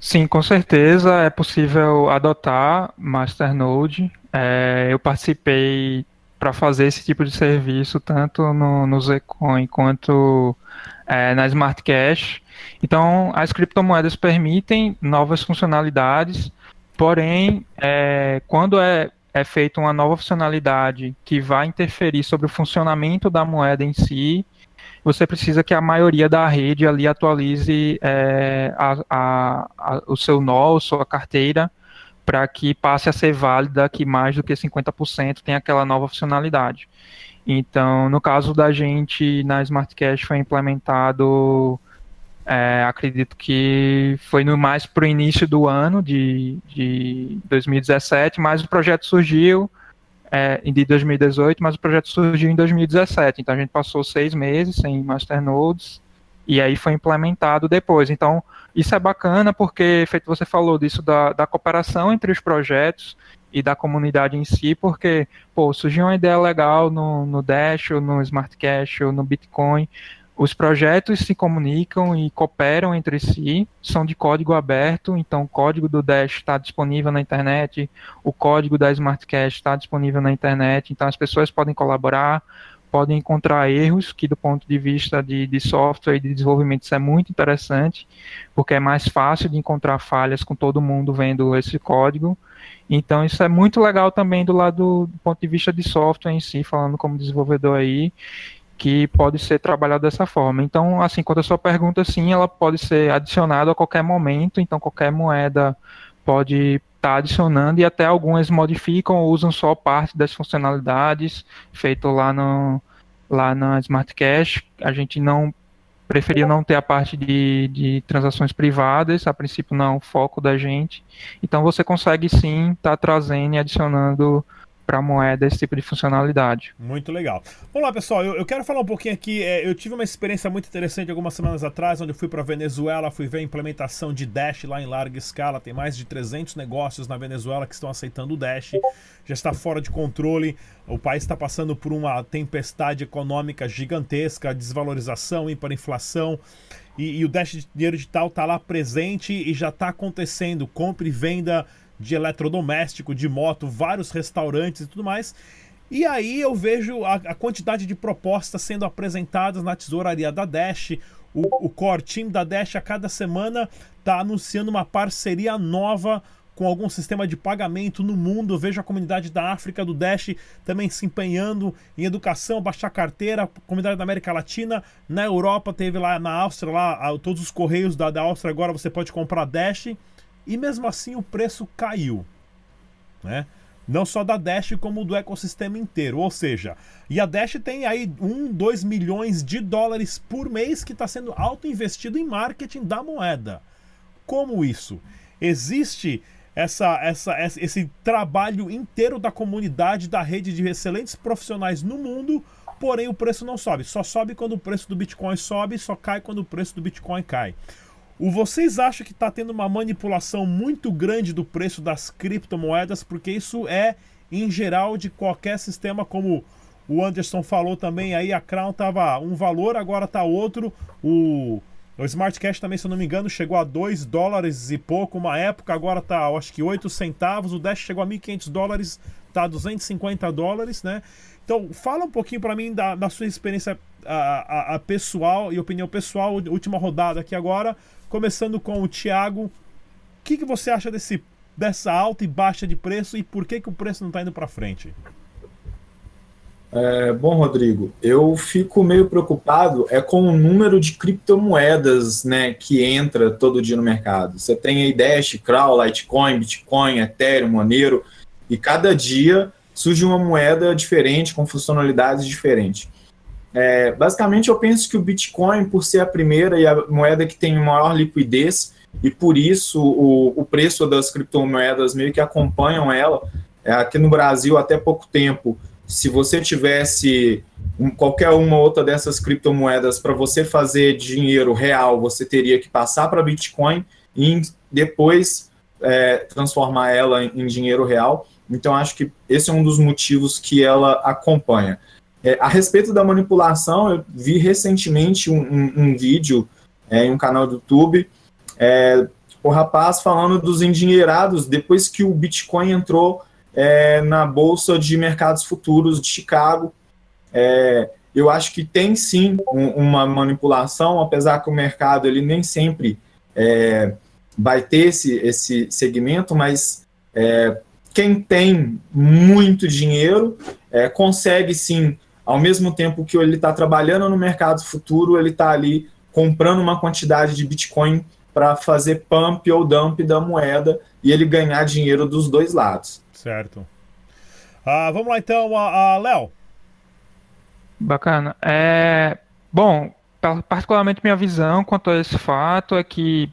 Sim, com certeza é possível adotar Masternode. É, eu participei para fazer esse tipo de serviço, tanto no, no Zcoin quanto é, na Smart Cash. Então, as criptomoedas permitem novas funcionalidades, porém, é, quando é, é feita uma nova funcionalidade que vai interferir sobre o funcionamento da moeda em si, você precisa que a maioria da rede ali atualize é, a, a, a, o seu nó, sua carteira, para que passe a ser válida que mais do que 50% tem aquela nova funcionalidade. Então, no caso da gente, na Smart Cash foi implementado, é, acredito que foi no mais para o início do ano de, de 2017, mas o projeto surgiu é, de 2018, mas o projeto surgiu em 2017. Então, a gente passou seis meses sem masternodes e aí foi implementado depois. Então, isso é bacana porque, feito você falou disso, da, da cooperação entre os projetos e da comunidade em si, porque, pô, surgiu uma ideia legal no, no Dash, ou no Smart Cash, ou no Bitcoin, os projetos se comunicam e cooperam entre si, são de código aberto, então o código do Dash está disponível na internet, o código da Smart Cash está disponível na internet, então as pessoas podem colaborar, podem encontrar erros, que do ponto de vista de, de software e de desenvolvimento isso é muito interessante, porque é mais fácil de encontrar falhas com todo mundo vendo esse código. Então isso é muito legal também do lado do ponto de vista de software em si, falando como desenvolvedor aí, que pode ser trabalhado dessa forma. Então, assim, quanto a sua pergunta, sim, ela pode ser adicionada a qualquer momento, então qualquer moeda pode está adicionando e até algumas modificam ou usam só parte das funcionalidades feito lá no lá na Smart Cash. A gente não preferia não ter a parte de, de transações privadas, a princípio não é o foco da gente. Então você consegue sim estar tá trazendo e adicionando para moeda esse tipo de funcionalidade. Muito legal. Vamos lá, pessoal. Eu, eu quero falar um pouquinho aqui. É, eu tive uma experiência muito interessante algumas semanas atrás, onde eu fui para Venezuela, fui ver a implementação de Dash lá em larga escala. Tem mais de 300 negócios na Venezuela que estão aceitando o Dash. Já está fora de controle. O país está passando por uma tempestade econômica gigantesca, desvalorização, hiperinflação. E, e o Dash de dinheiro digital está lá presente e já está acontecendo. Compra e venda de eletrodoméstico, de moto, vários restaurantes e tudo mais. E aí eu vejo a, a quantidade de propostas sendo apresentadas na tesouraria da Dash. O, o core team da Dash a cada semana está anunciando uma parceria nova com algum sistema de pagamento no mundo. Eu vejo a comunidade da África do Dash também se empenhando em educação, baixar carteira, a comunidade da América Latina, na Europa teve lá na Áustria, lá todos os correios da, da Áustria agora você pode comprar Dash e mesmo assim o preço caiu, né? Não só da Dash, como do ecossistema inteiro. Ou seja, e a Dash tem aí 1, 2 milhões de dólares por mês que está sendo auto-investido em marketing da moeda. Como isso? Existe essa, essa, esse trabalho inteiro da comunidade, da rede de excelentes profissionais no mundo, porém o preço não sobe. Só sobe quando o preço do Bitcoin sobe, só cai quando o preço do Bitcoin cai. O vocês acham que está tendo uma manipulação muito grande do preço das criptomoedas? Porque isso é em geral de qualquer sistema, como o Anderson falou também aí, a Crown tava um valor, agora tá outro. O, o Smart Cash também, se eu não me engano, chegou a 2 dólares e pouco uma época, agora tá, acho que 8 centavos. O Dash chegou a 1.500 dólares, tá a 250 dólares, né? Então, fala um pouquinho para mim da, da, sua experiência a, a, a, pessoal e opinião pessoal, última rodada aqui agora, começando com o Thiago. O que, que você acha desse, dessa alta e baixa de preço e por que, que o preço não está indo para frente? É, bom, Rodrigo, eu fico meio preocupado é com o número de criptomoedas né, que entra todo dia no mercado. Você tem aí Dash, Crow, Litecoin, Bitcoin, Ethereum, Monero, e cada dia surge uma moeda diferente, com funcionalidades diferentes. É, basicamente, eu penso que o Bitcoin, por ser a primeira e a moeda que tem maior liquidez, e por isso o, o preço das criptomoedas meio que acompanham ela. É, aqui no Brasil, até pouco tempo, se você tivesse um, qualquer uma outra dessas criptomoedas para você fazer dinheiro real, você teria que passar para Bitcoin e depois é, transformar ela em, em, dinheiro real. Então, acho que esse é um dos motivos que ela acompanha. É, a respeito da manipulação, eu vi recentemente um, um, um vídeo é, em um canal do YouTube, é, o rapaz falando dos endinheirados depois que o Bitcoin entrou é, na Bolsa de Mercados Futuros de Chicago. É, eu acho que tem sim um, uma manipulação, apesar que o mercado ele nem sempre é, vai ter esse, esse segmento, mas quem tem muito dinheiro é, consegue sim, ao mesmo tempo que ele está trabalhando no mercado futuro, ele está ali comprando uma quantidade de Bitcoin para fazer pump ou dump da moeda e ele ganhar dinheiro dos dois lados. Certo. Ah, vamos lá então, a, a Léo. Bacana. É, bom, particularmente minha visão quanto a esse fato é que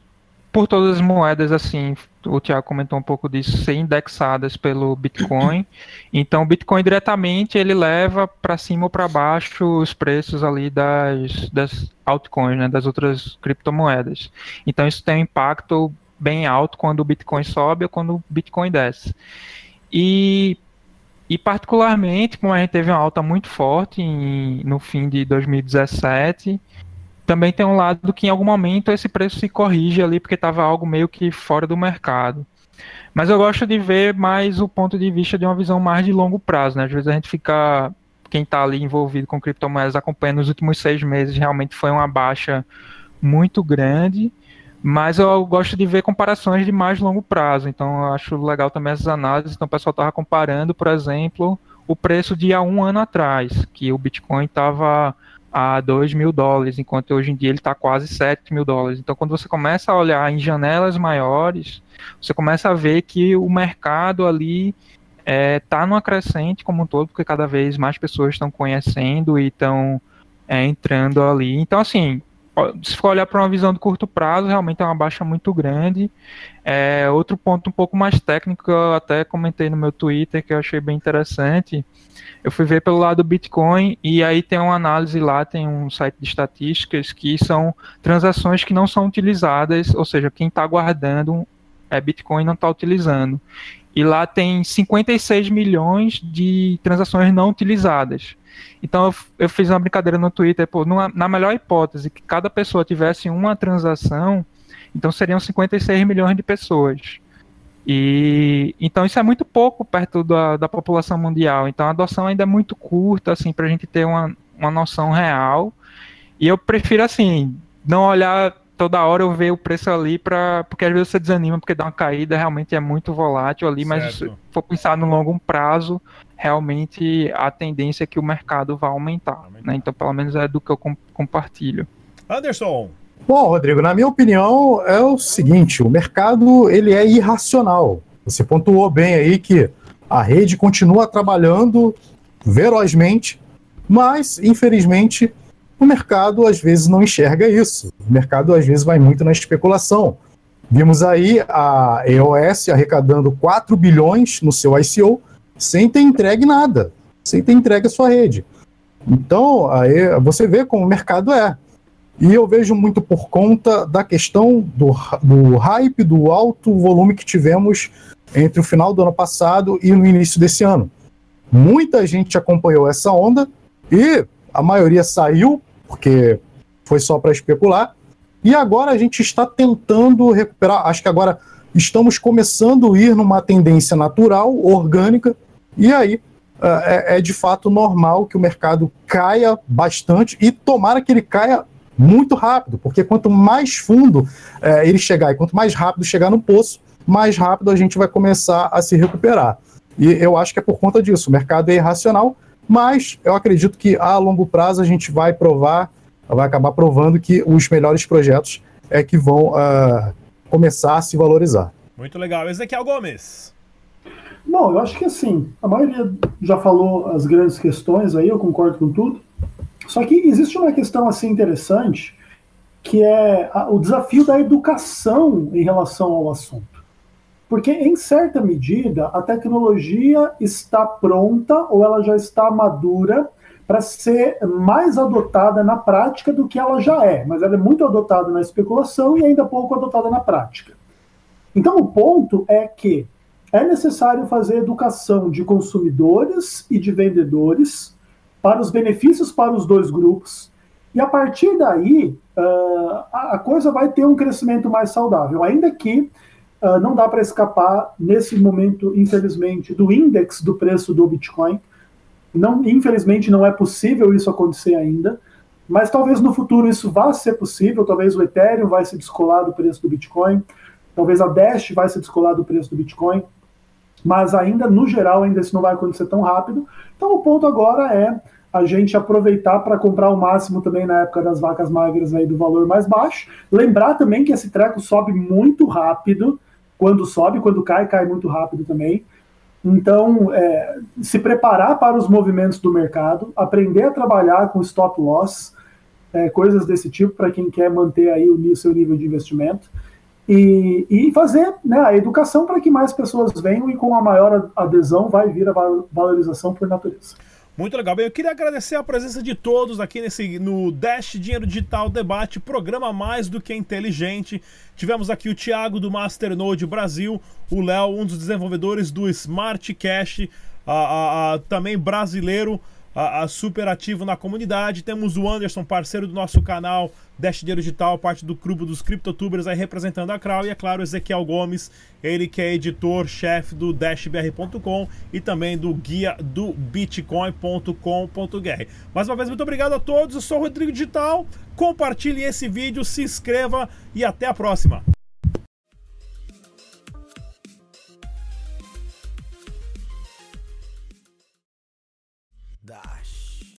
por todas as moedas, assim, o Tiago comentou um pouco disso, ser indexadas pelo Bitcoin. Então, o Bitcoin diretamente ele leva para cima ou para baixo os preços ali das, das altcoins, né, das outras criptomoedas. Então, isso tem um impacto bem alto quando o Bitcoin sobe ou quando o Bitcoin desce. E, e particularmente, como a gente teve uma alta muito forte em, no fim de 2017, também tem um lado que em algum momento esse preço se corrige ali, porque estava algo meio que fora do mercado. Mas eu gosto de ver mais o ponto de vista de uma visão mais de longo prazo, né? Às vezes a gente fica, quem está ali envolvido com criptomoedas acompanhando nos últimos seis meses, realmente foi uma baixa muito grande, mas eu gosto de ver comparações de mais longo prazo, então eu acho legal também essas análises. Então o pessoal estava comparando, por exemplo, o preço de há um ano atrás, que o Bitcoin estava a 2 mil dólares, enquanto hoje em dia ele está quase 7 mil dólares. Então quando você começa a olhar em janelas maiores, você começa a ver que o mercado ali está é, tá numa crescente como um todo, porque cada vez mais pessoas estão conhecendo e estão é, entrando ali. Então, assim, se for olhar para uma visão de curto prazo, realmente é uma baixa muito grande. É, outro ponto um pouco mais técnico que eu até comentei no meu Twitter, que eu achei bem interessante, eu fui ver pelo lado do Bitcoin e aí tem uma análise lá, tem um site de estatísticas que são transações que não são utilizadas, ou seja, quem está guardando é Bitcoin não está utilizando. E lá tem 56 milhões de transações não utilizadas. Então eu, eu fiz uma brincadeira no Twitter, pô, numa, na melhor hipótese que cada pessoa tivesse uma transação, então seriam 56 milhões de pessoas. E então isso é muito pouco perto da, da população mundial. Então a adoção ainda é muito curta, assim, para a gente ter uma, uma noção real. E eu prefiro assim não olhar toda hora eu ver o preço ali para porque às vezes você desanima porque dá uma caída, realmente é muito volátil ali, certo. mas se for pensar no longo prazo, realmente a tendência é que o mercado vai aumentar. Né? Então, pelo menos é do que eu compartilho. Anderson. Bom, Rodrigo, na minha opinião é o seguinte: o mercado ele é irracional. Você pontuou bem aí que a rede continua trabalhando ferozmente, mas infelizmente o mercado às vezes não enxerga isso. O mercado às vezes vai muito na especulação. Vimos aí a EOS arrecadando 4 bilhões no seu ICO sem ter entregue nada, sem ter entregue a sua rede. Então, aí você vê como o mercado é. E eu vejo muito por conta da questão do, do hype, do alto volume que tivemos entre o final do ano passado e no início desse ano. Muita gente acompanhou essa onda e a maioria saiu, porque foi só para especular. E agora a gente está tentando recuperar. Acho que agora estamos começando a ir numa tendência natural, orgânica, e aí é, é de fato normal que o mercado caia bastante e tomara que ele caia muito rápido, porque quanto mais fundo é, ele chegar e quanto mais rápido chegar no poço, mais rápido a gente vai começar a se recuperar. E eu acho que é por conta disso. O mercado é irracional, mas eu acredito que a longo prazo a gente vai provar, vai acabar provando que os melhores projetos é que vão uh, começar a se valorizar. Muito legal. Ezequiel Gomes. Bom, eu acho que assim, a maioria já falou as grandes questões aí, eu concordo com tudo. Só que existe uma questão assim interessante, que é a, o desafio da educação em relação ao assunto. Porque, em certa medida, a tecnologia está pronta ou ela já está madura para ser mais adotada na prática do que ela já é, mas ela é muito adotada na especulação e ainda pouco adotada na prática. Então, o ponto é que é necessário fazer educação de consumidores e de vendedores para os benefícios para os dois grupos. E a partir daí, uh, a coisa vai ter um crescimento mais saudável, ainda que uh, não dá para escapar, nesse momento, infelizmente, do índice do preço do Bitcoin. Não, infelizmente, não é possível isso acontecer ainda, mas talvez no futuro isso vá ser possível. Talvez o Ethereum vai se descolar do preço do Bitcoin, talvez a Dash vai se descolar do preço do Bitcoin, mas ainda, no geral, ainda isso não vai acontecer tão rápido. Então, o ponto agora é a gente aproveitar para comprar o máximo também na época das vacas magras aí do valor mais baixo. Lembrar também que esse treco sobe muito rápido, quando sobe, quando cai, cai muito rápido também. Então, é, se preparar para os movimentos do mercado, aprender a trabalhar com stop loss, é, coisas desse tipo para quem quer manter aí o seu nível de investimento. E, e fazer né, a educação para que mais pessoas venham e com a maior adesão vai vir a valorização por natureza. Muito legal. Bem, eu queria agradecer a presença de todos aqui nesse no Dash Dinheiro Digital Debate, programa mais do que inteligente. Tivemos aqui o Thiago do Masternode Brasil, o Léo, um dos desenvolvedores do Smart Cash, a, a, a, também brasileiro super ativo na comunidade. Temos o Anderson, parceiro do nosso canal Dash Dinheiro Digital, parte do grupo dos CryptoTubers aí representando a Crow. E é claro, Ezequiel Gomes, ele que é editor-chefe do DashBR.com e também do guia do Bitcoin.com.br. Mais uma vez, muito obrigado a todos. Eu sou o Rodrigo Digital. Compartilhe esse vídeo, se inscreva e até a próxima.